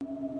爱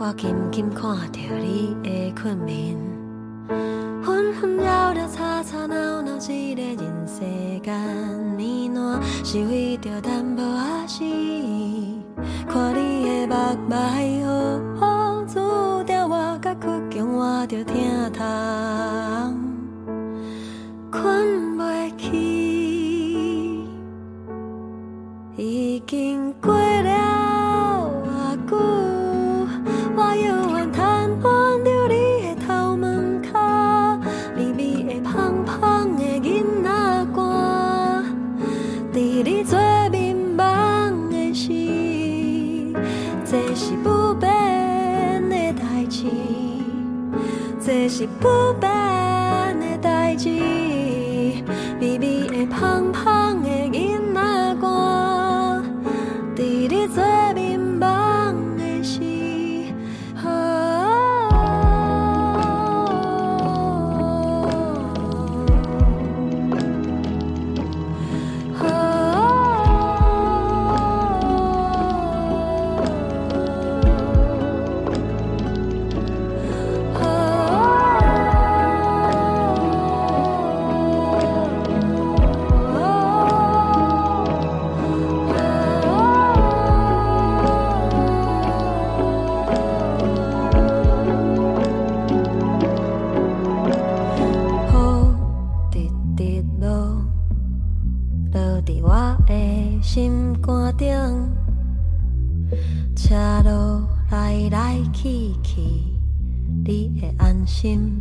我静静看着你的困眠，纷纷扰扰，吵吵闹闹，一个人世间呢喃，是为着淡薄啊是看你的目眉，好好阻挡我，甲苦境，我着疼痛。心。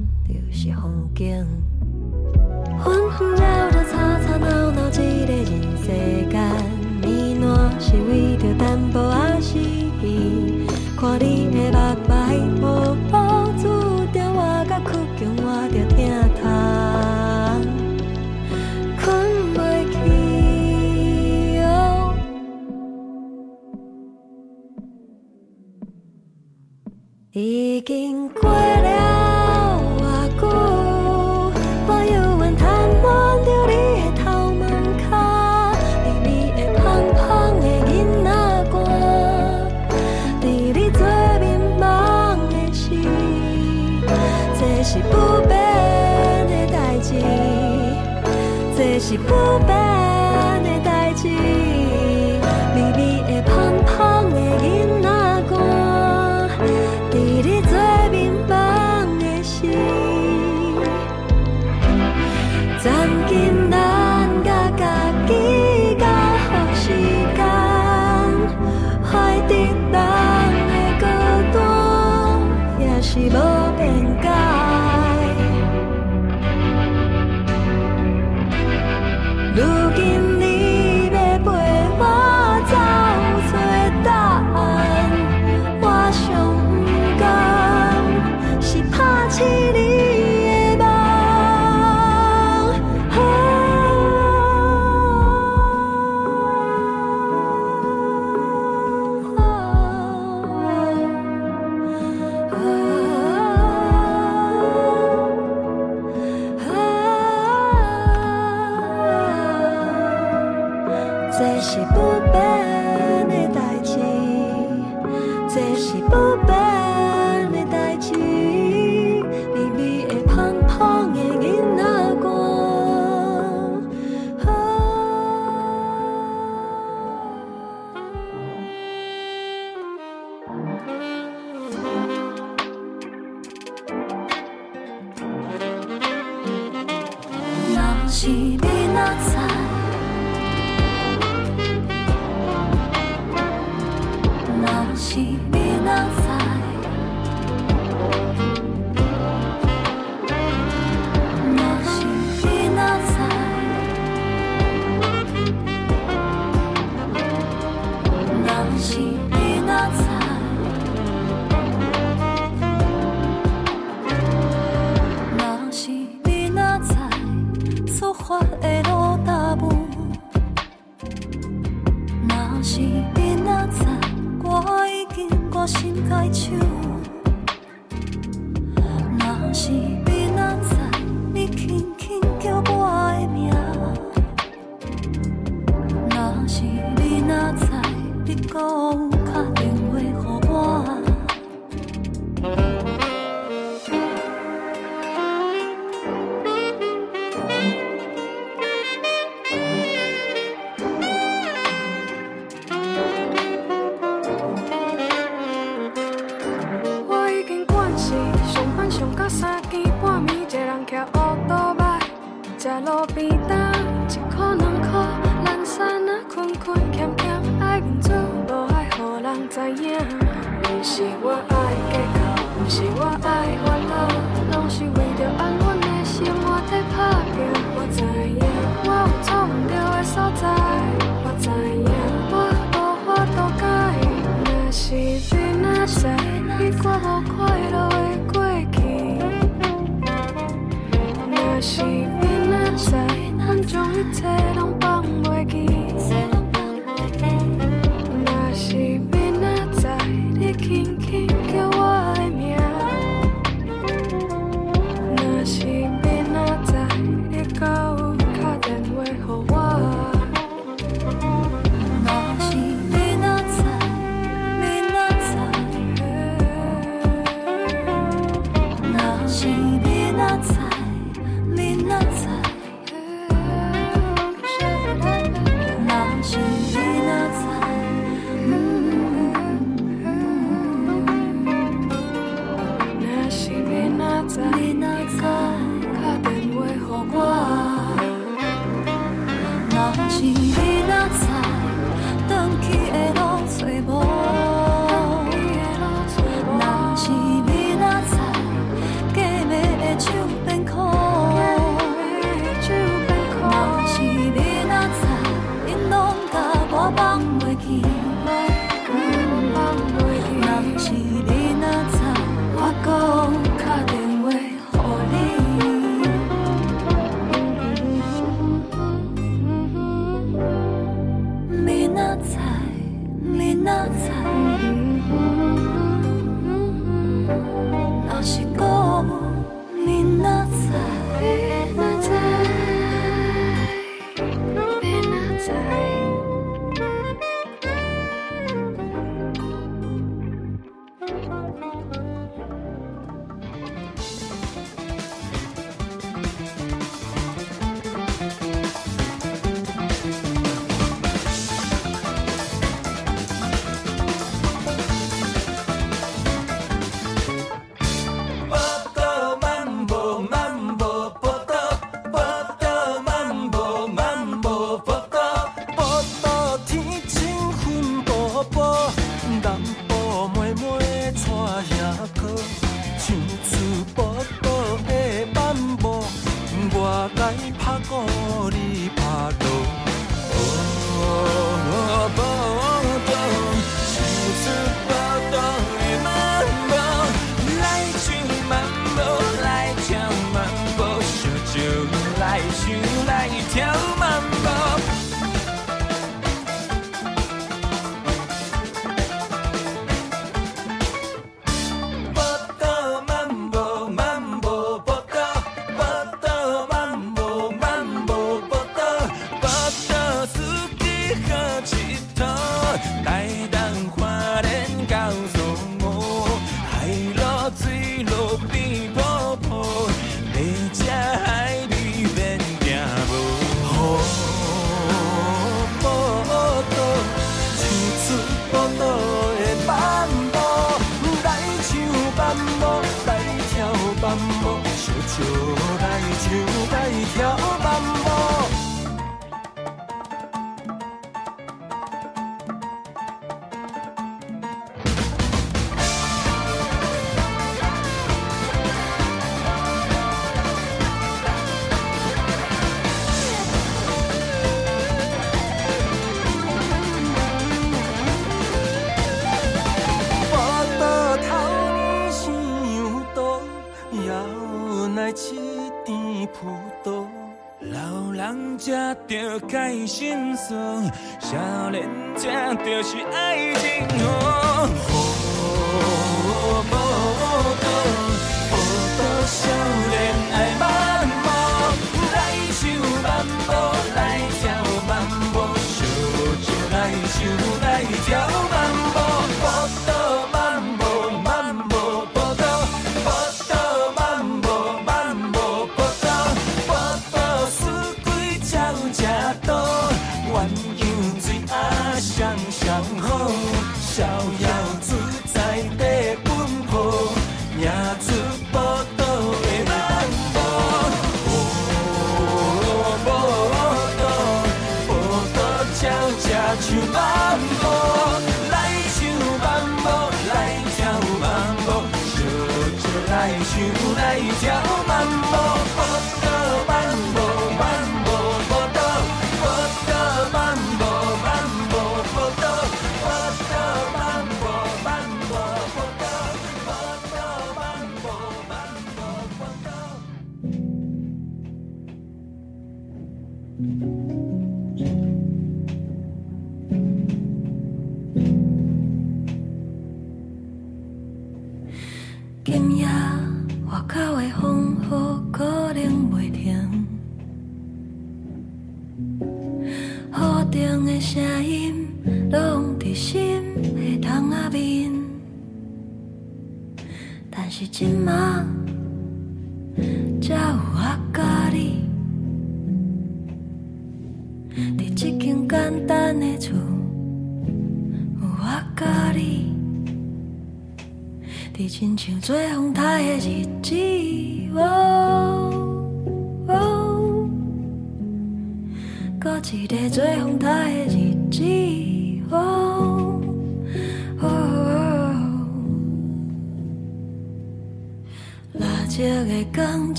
again. 做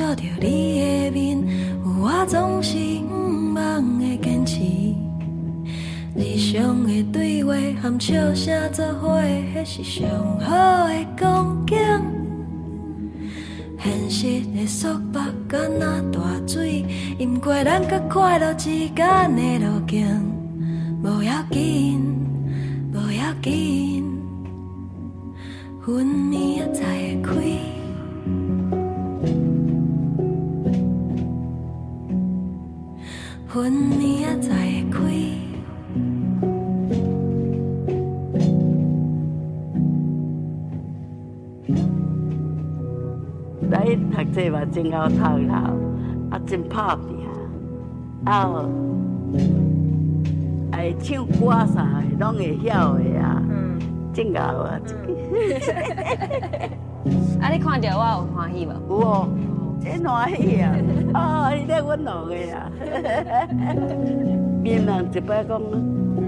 照着你的面，有我总是不忘的坚持。日常的对话和笑声作伙，那是上好的光景。现实的束缚敢若大水，淹过咱甲快乐之间的路径。无要紧，无要紧，分明仔才会开，分明仔才会开。读册嘛真好读啦，啊真拍拼，啊，会唱歌啥的拢会晓的啊，真好啊！啊，你看到我有欢喜无？有哦，真欢喜啊！哦，你在阮弄的啊！别人一摆讲，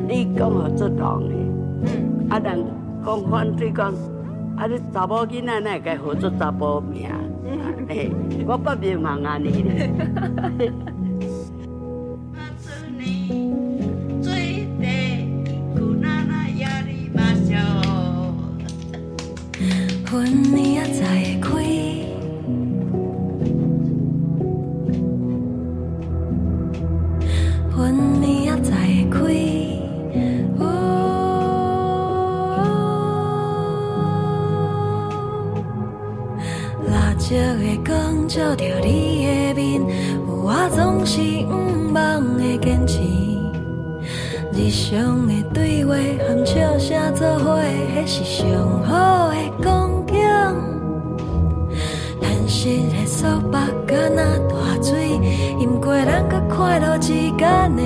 你讲好做当的，啊人讲反对讲，啊你查某囡仔哪会该好做查甫命？我不别忙啊你。照着你的面，我总是毋忘的坚持。日常的对话和笑声作伙，那是上好的光景。现实的束缚敢若大水，淹过咱甲快乐之间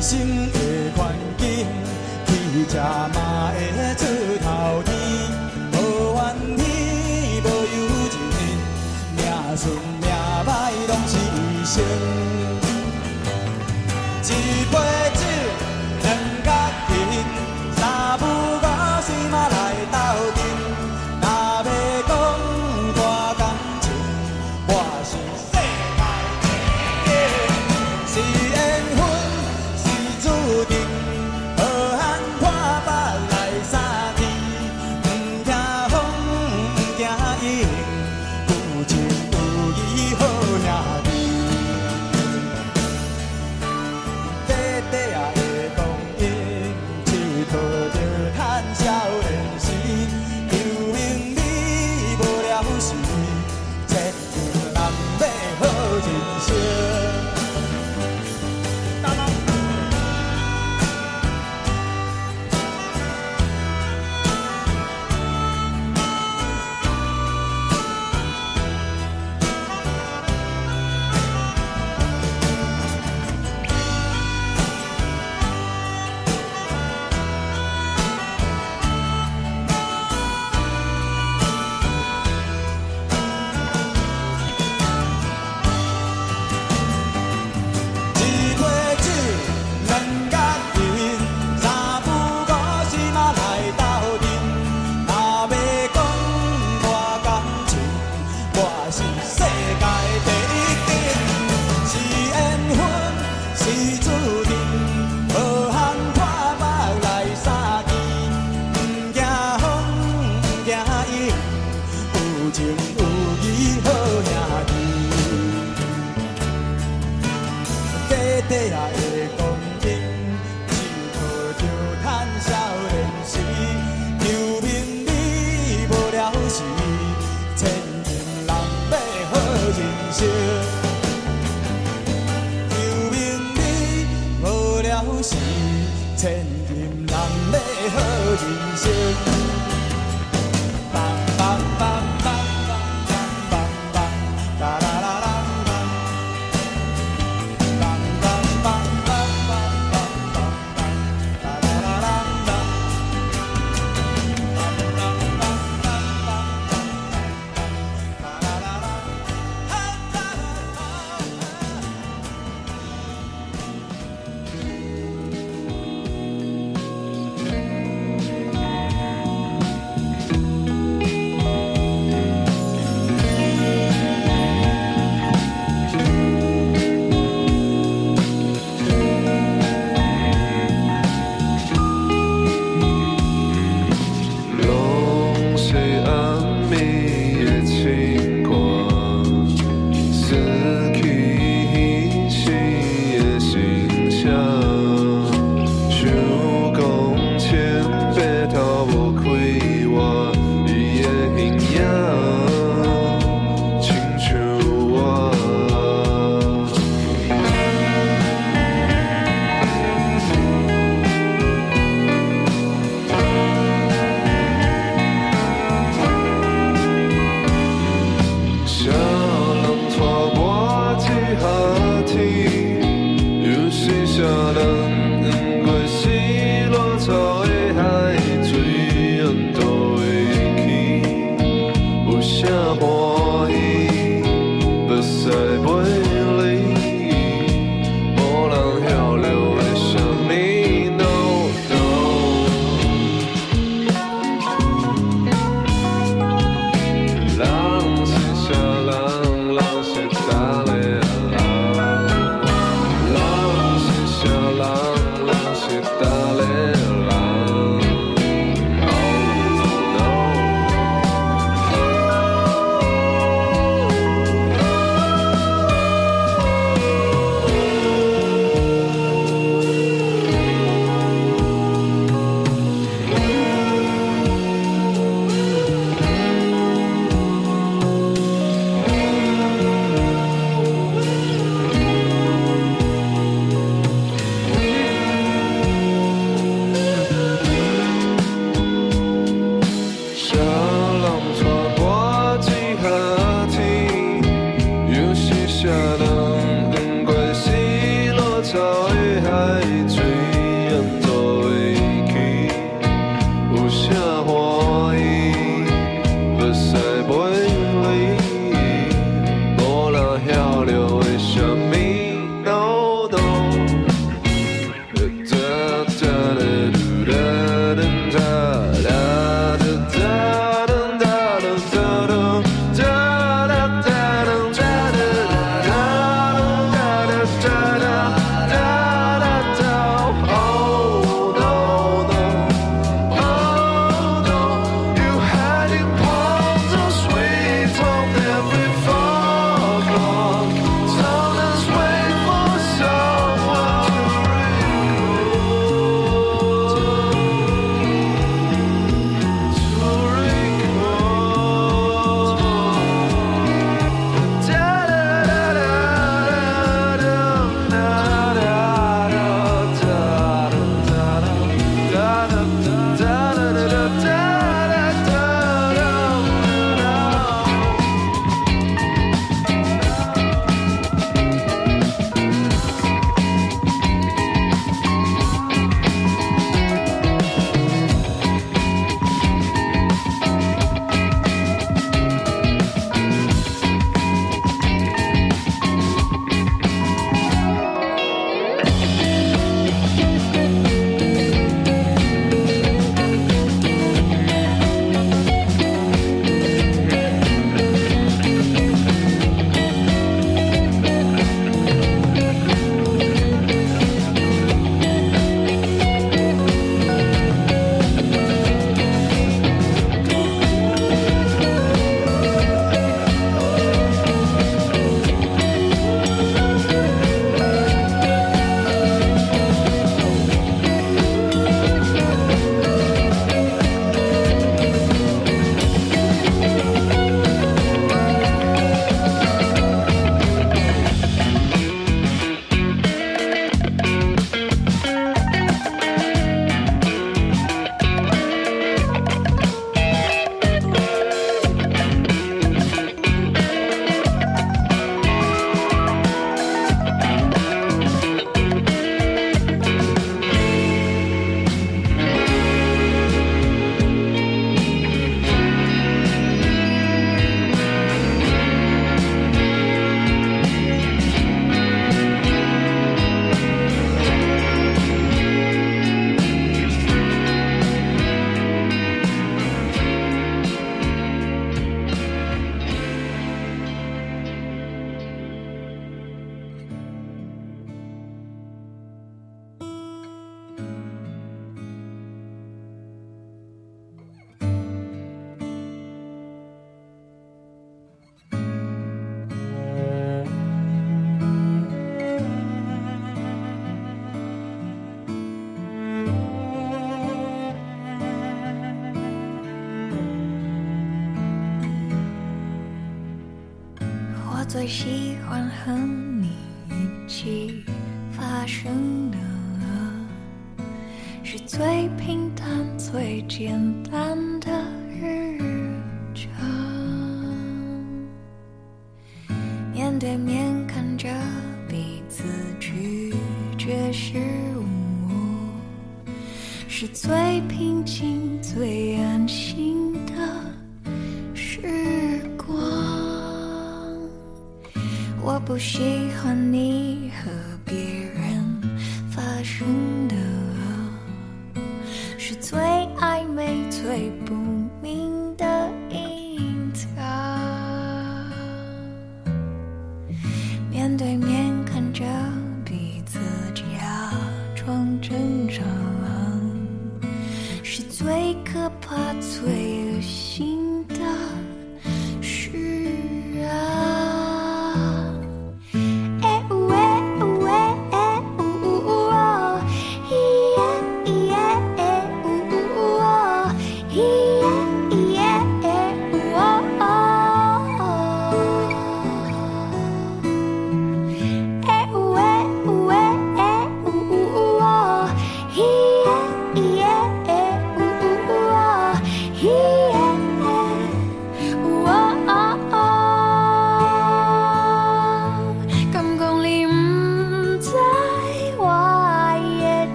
生的环境，去吃嘛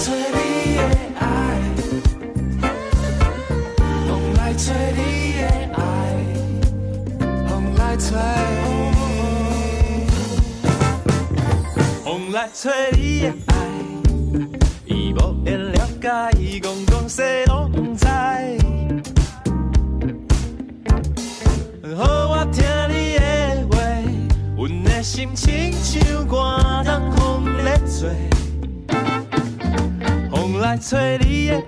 吹你的爱，风来吹你的爱，风来吹，风来吹你的爱。来找你的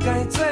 该在。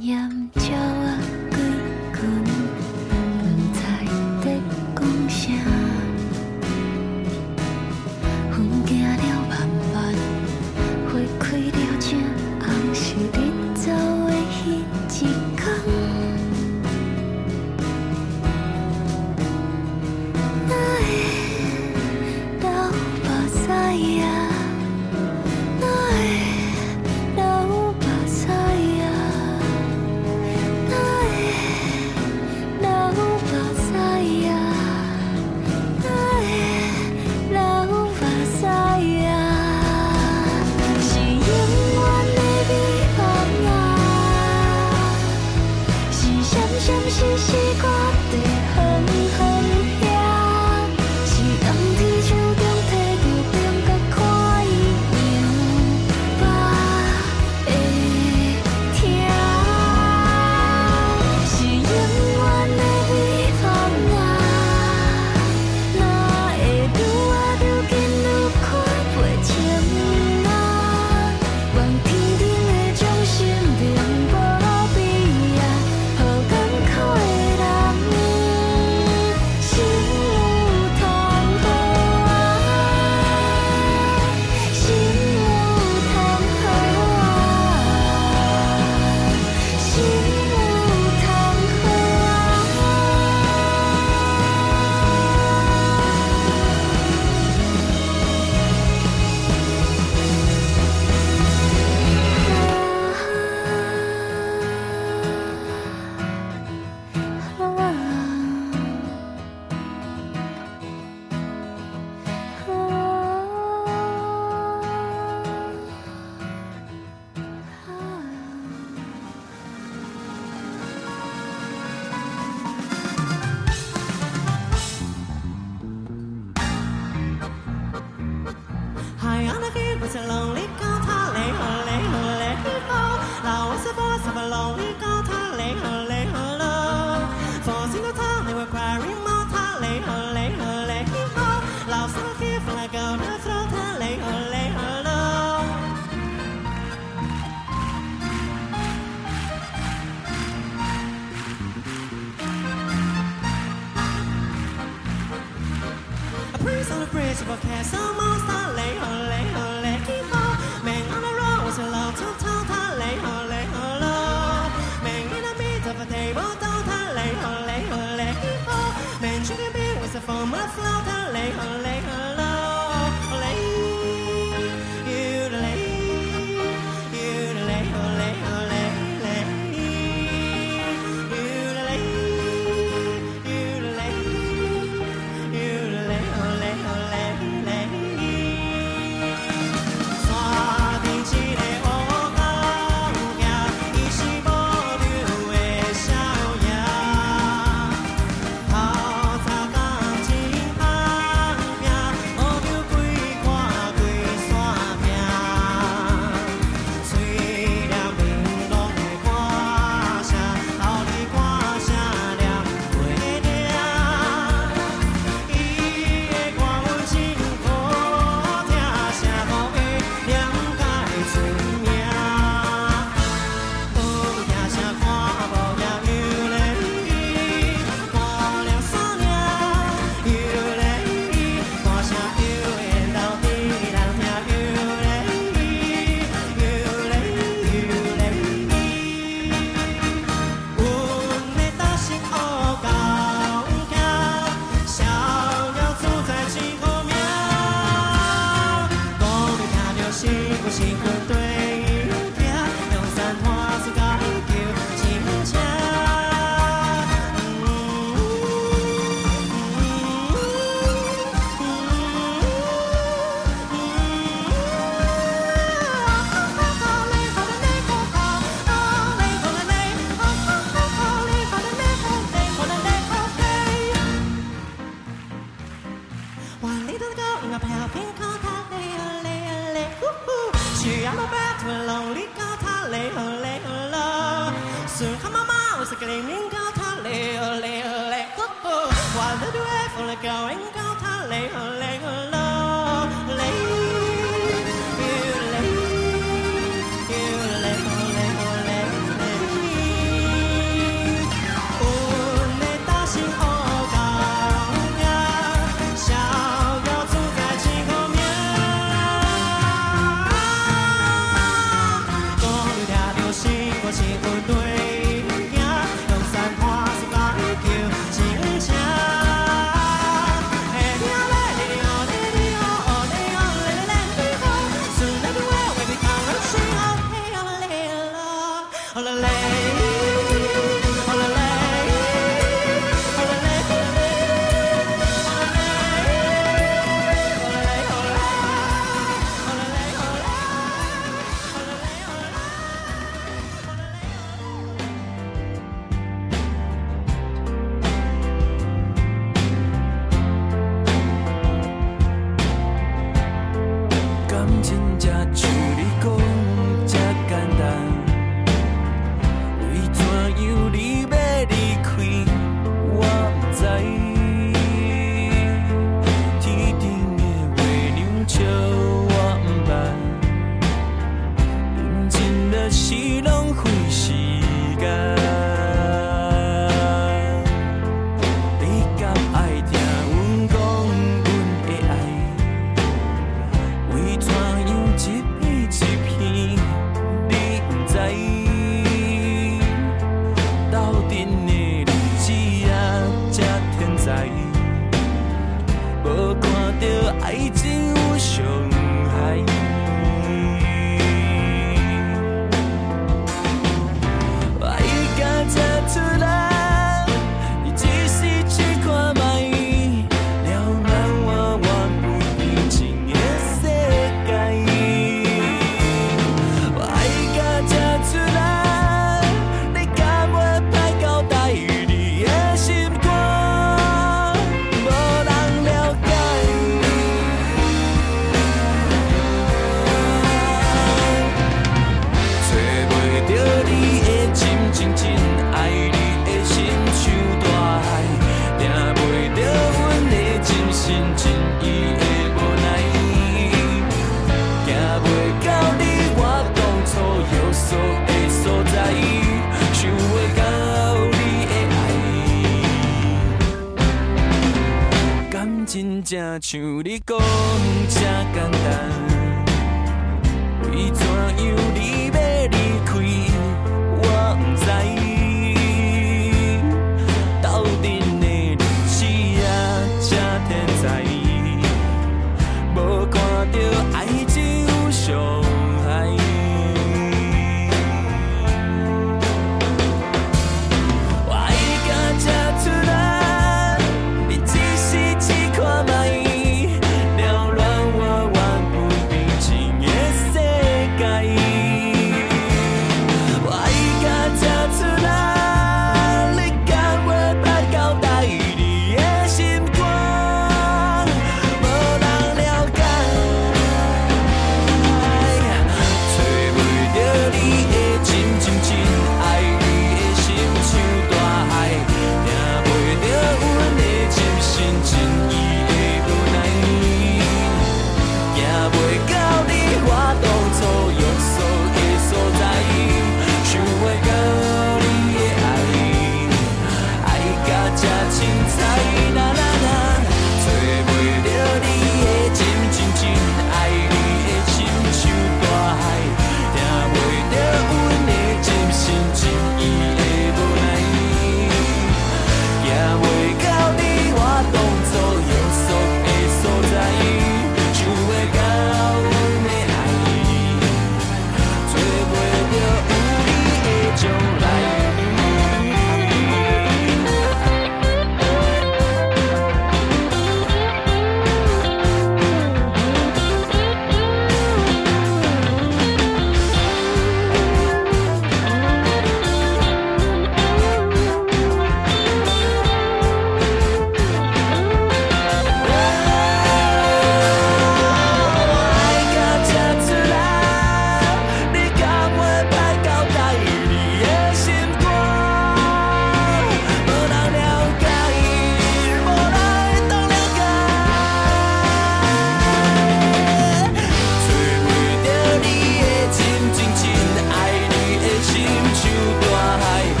心像大海，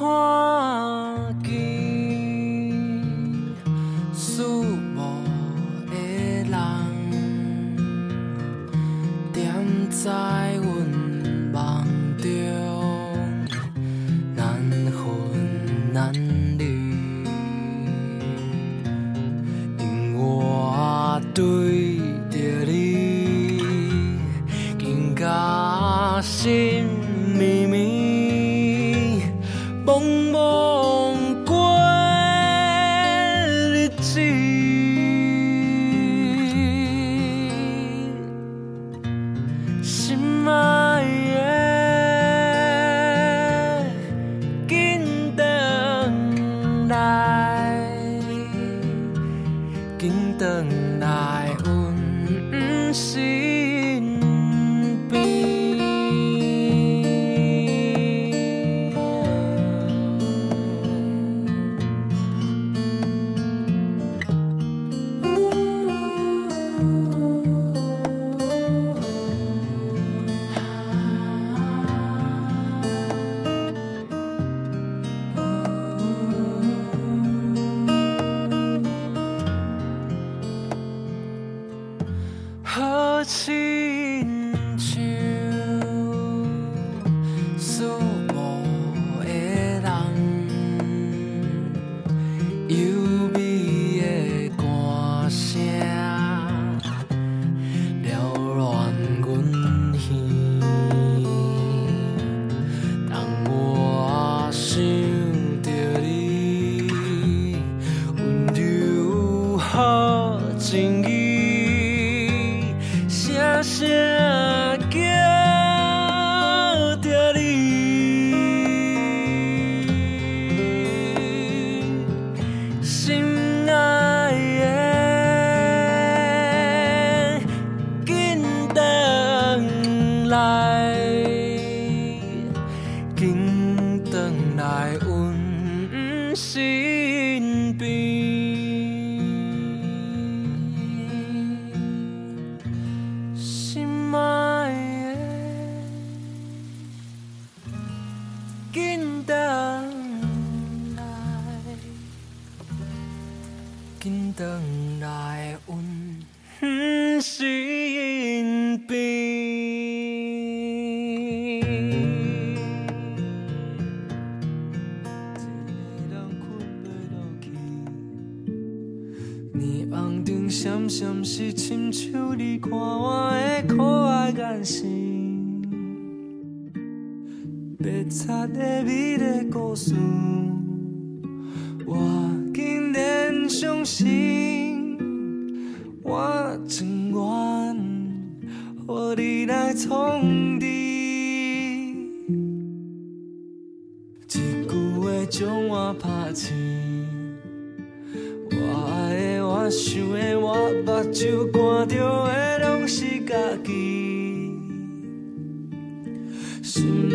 有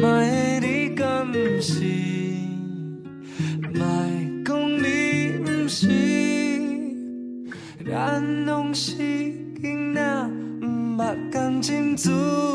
卖你甘是，卖讲你毋是，咱拢是囡仔，毋捌感情做。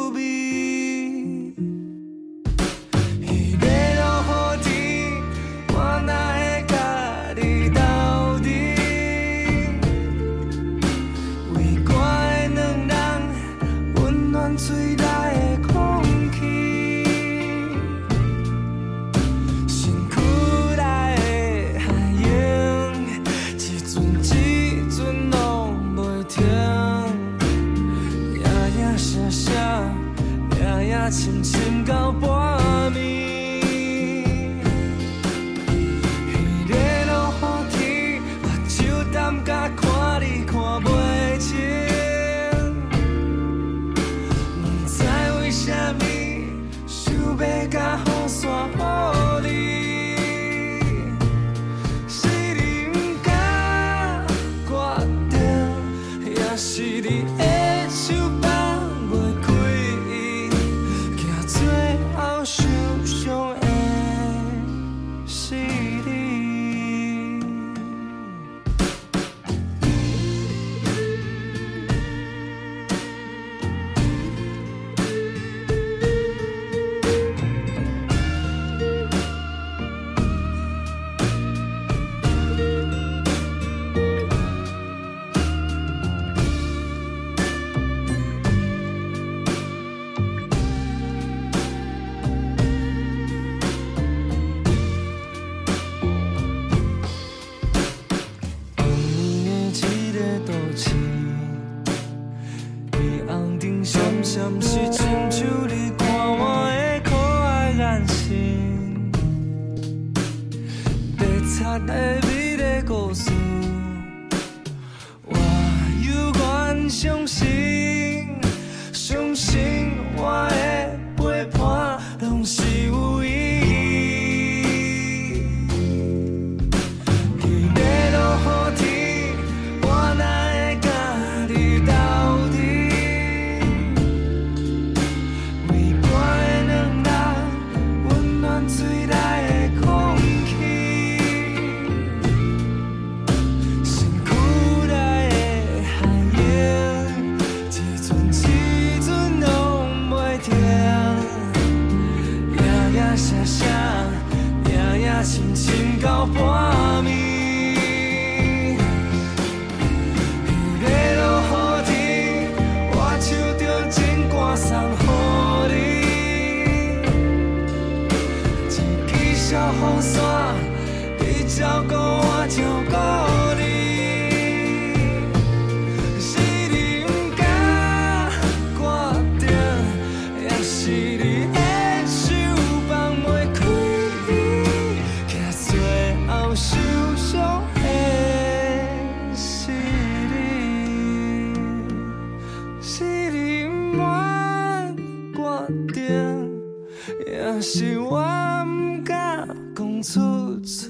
是我毋敢讲出嘴，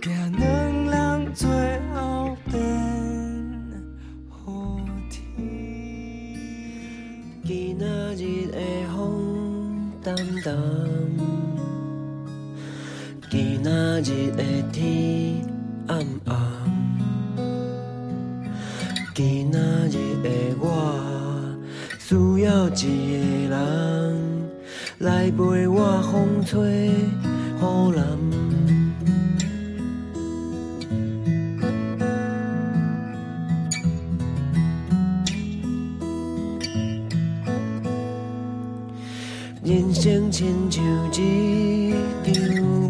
惊两人最后变好天。今仔日的风淡淡，今仔日的天暗暗，今仔日的我需要一个来陪我风吹雨淋。人生亲像一场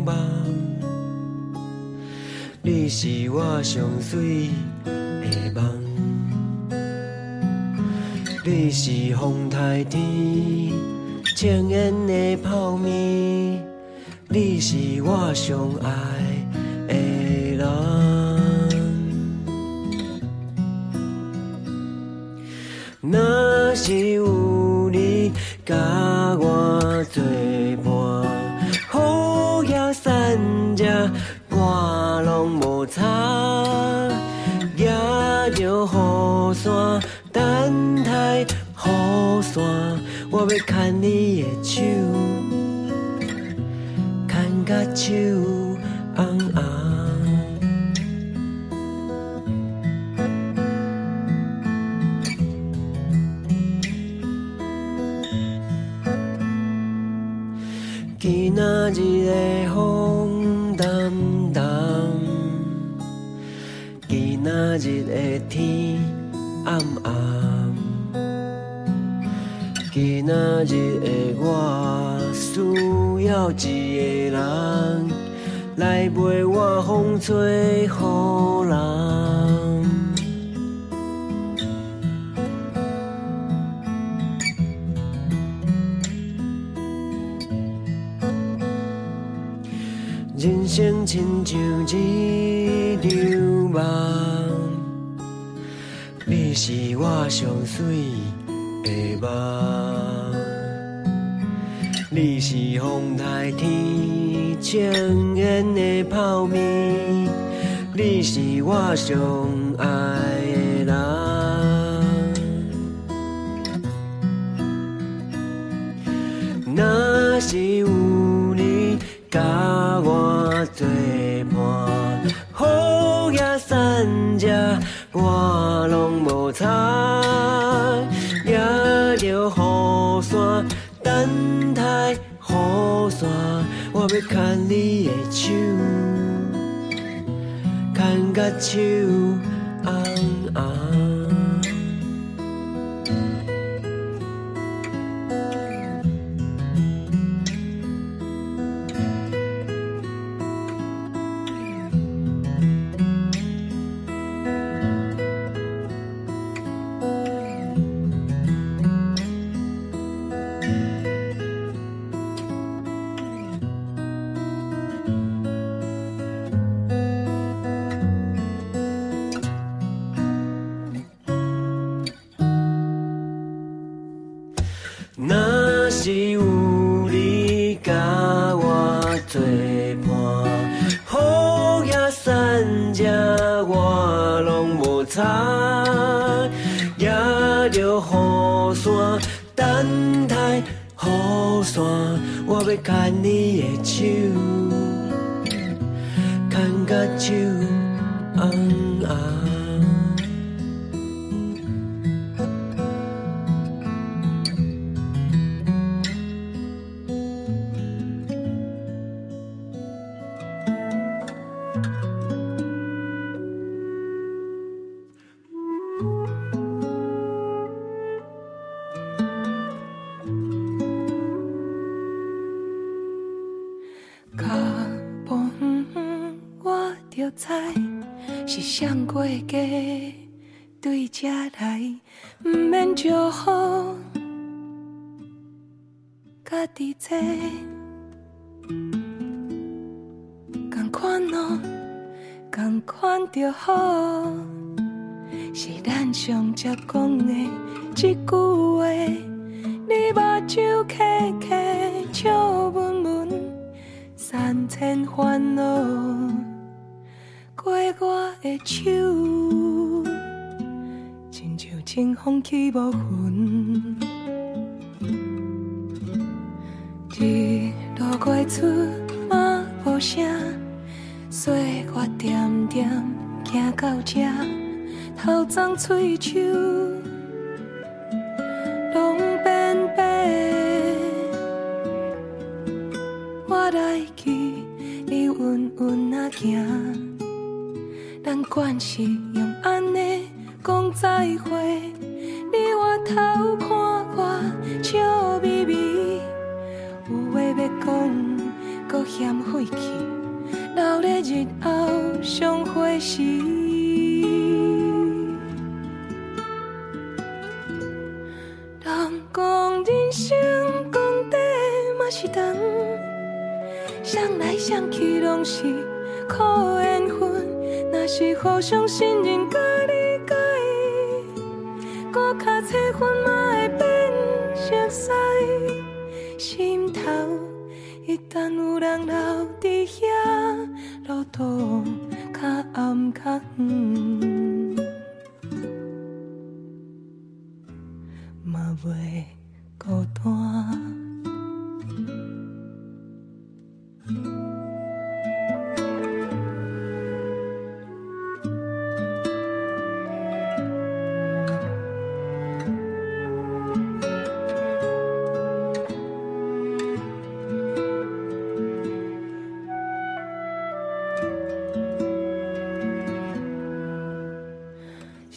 梦，你是我上水的梦，你是风台天情缘的泡面，你是我上爱的人。若是有你甲我作伴，雨也散这我拢无差，也着雨伞等待雨伞，我要牵你的手，牵到手今日的我需要一个人来陪我风吹雨淋。人生亲像一场梦，你是我上水的梦，你是风台天情缘的泡面，你是我上爱的人。若是有你甲我作伴，好也散这我拢无差，也着雨伞等，要牵你的手，牵甲手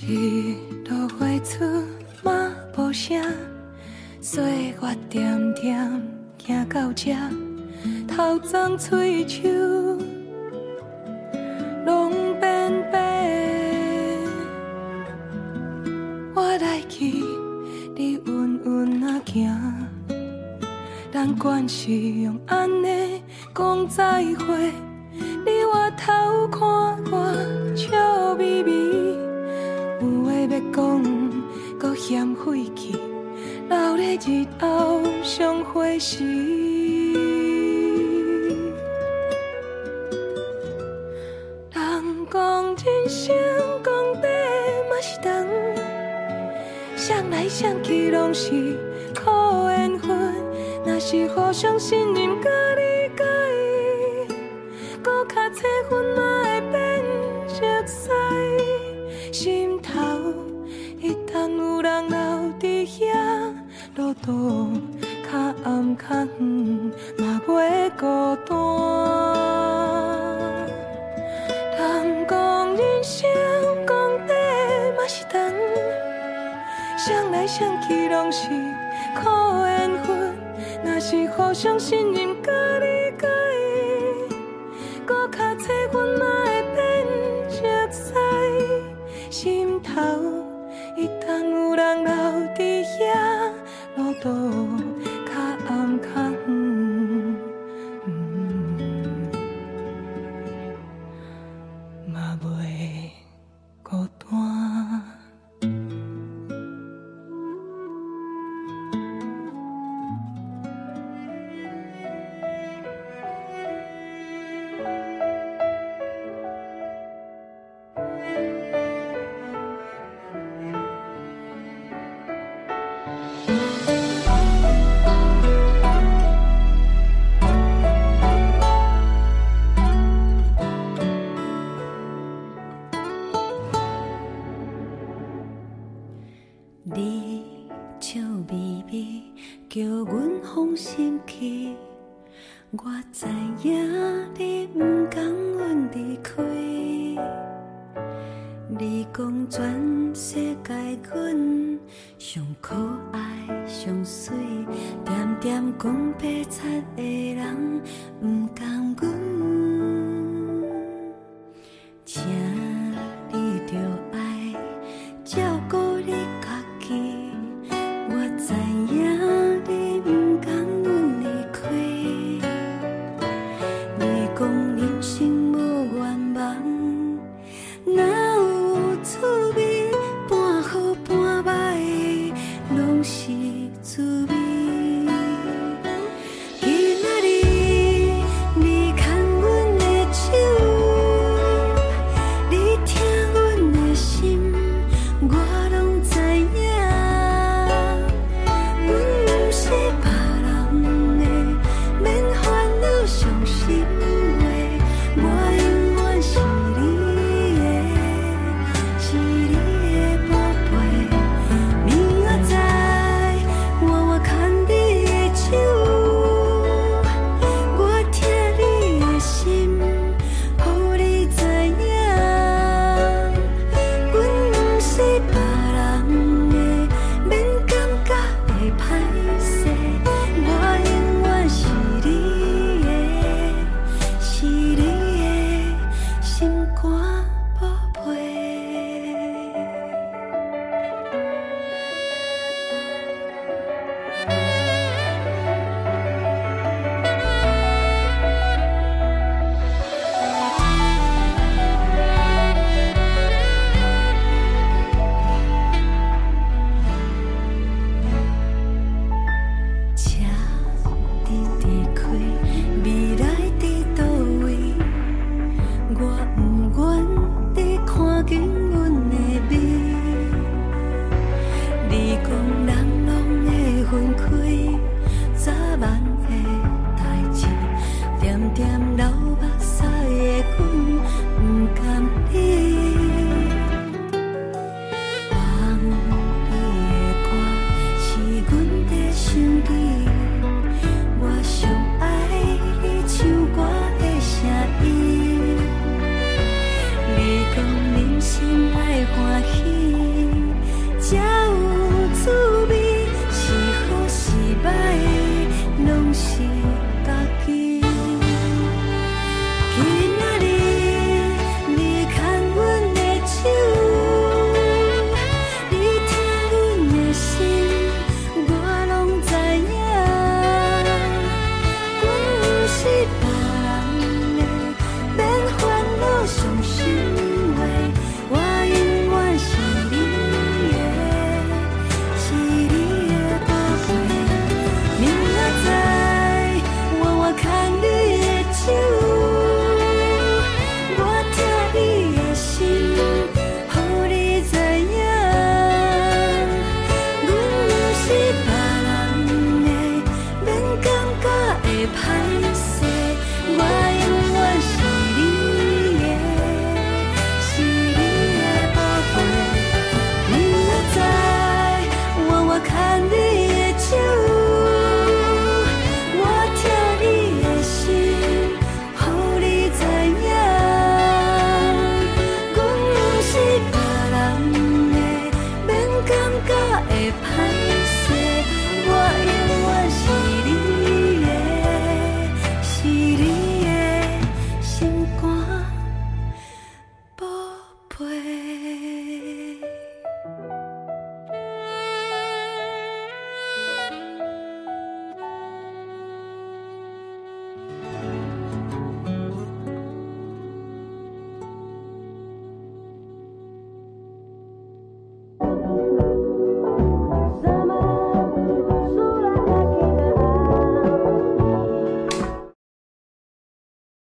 一路飞出马无声，岁月点点行到这，头鬃、喙、手，拢变白。我来去，你稳稳啊行，但管是用安尼讲再会。相信念家